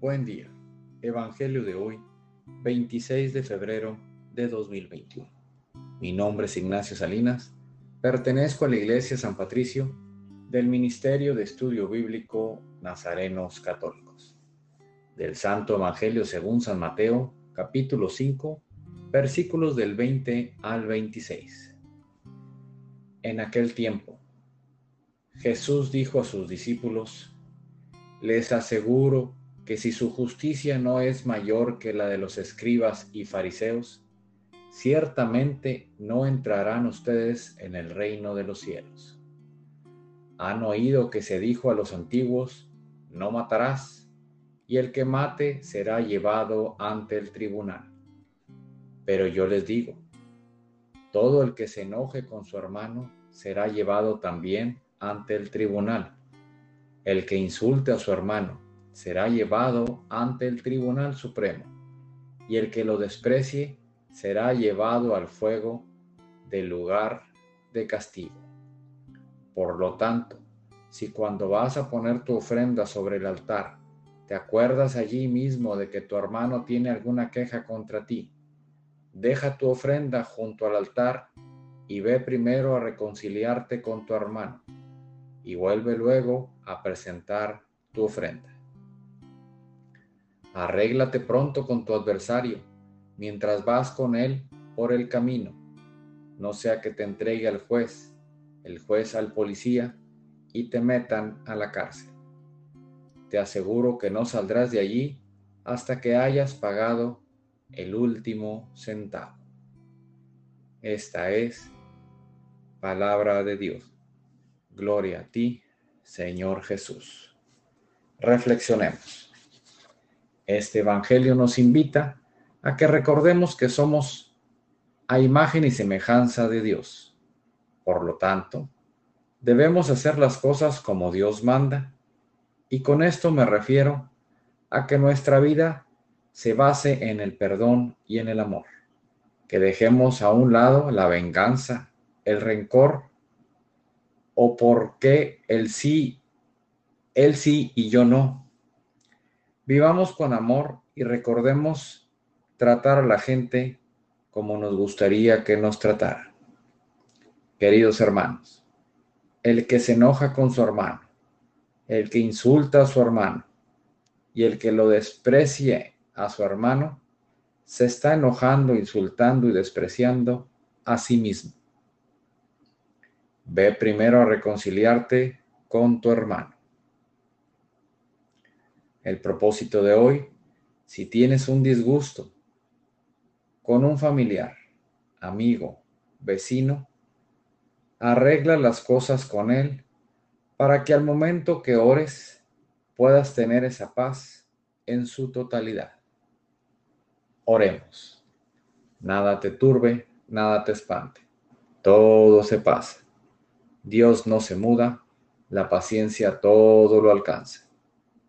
Buen día. Evangelio de hoy, 26 de febrero de 2021. Mi nombre es Ignacio Salinas. Pertenezco a la Iglesia San Patricio del Ministerio de Estudio Bíblico Nazarenos Católicos. Del Santo Evangelio según San Mateo, capítulo 5, versículos del 20 al 26. En aquel tiempo, Jesús dijo a sus discípulos, les aseguro que si su justicia no es mayor que la de los escribas y fariseos, ciertamente no entrarán ustedes en el reino de los cielos. Han oído que se dijo a los antiguos, no matarás, y el que mate será llevado ante el tribunal. Pero yo les digo, todo el que se enoje con su hermano será llevado también ante el tribunal. El que insulte a su hermano será llevado ante el Tribunal Supremo, y el que lo desprecie será llevado al fuego del lugar de castigo. Por lo tanto, si cuando vas a poner tu ofrenda sobre el altar, te acuerdas allí mismo de que tu hermano tiene alguna queja contra ti, deja tu ofrenda junto al altar y ve primero a reconciliarte con tu hermano y vuelve luego a presentar tu ofrenda. Arréglate pronto con tu adversario mientras vas con él por el camino, no sea que te entregue al juez, el juez al policía y te metan a la cárcel. Te aseguro que no saldrás de allí hasta que hayas pagado el último centavo. Esta es palabra de Dios. Gloria a ti, Señor Jesús. Reflexionemos. Este Evangelio nos invita a que recordemos que somos a imagen y semejanza de Dios. Por lo tanto, debemos hacer las cosas como Dios manda, y con esto me refiero a que nuestra vida se base en el perdón y en el amor, que dejemos a un lado la venganza, el rencor o por qué el sí, él sí y yo no. Vivamos con amor y recordemos tratar a la gente como nos gustaría que nos tratara. Queridos hermanos, el que se enoja con su hermano, el que insulta a su hermano y el que lo desprecie a su hermano, se está enojando, insultando y despreciando a sí mismo. Ve primero a reconciliarte con tu hermano. El propósito de hoy, si tienes un disgusto con un familiar, amigo, vecino, arregla las cosas con él para que al momento que ores puedas tener esa paz en su totalidad. Oremos. Nada te turbe, nada te espante. Todo se pasa. Dios no se muda, la paciencia todo lo alcanza.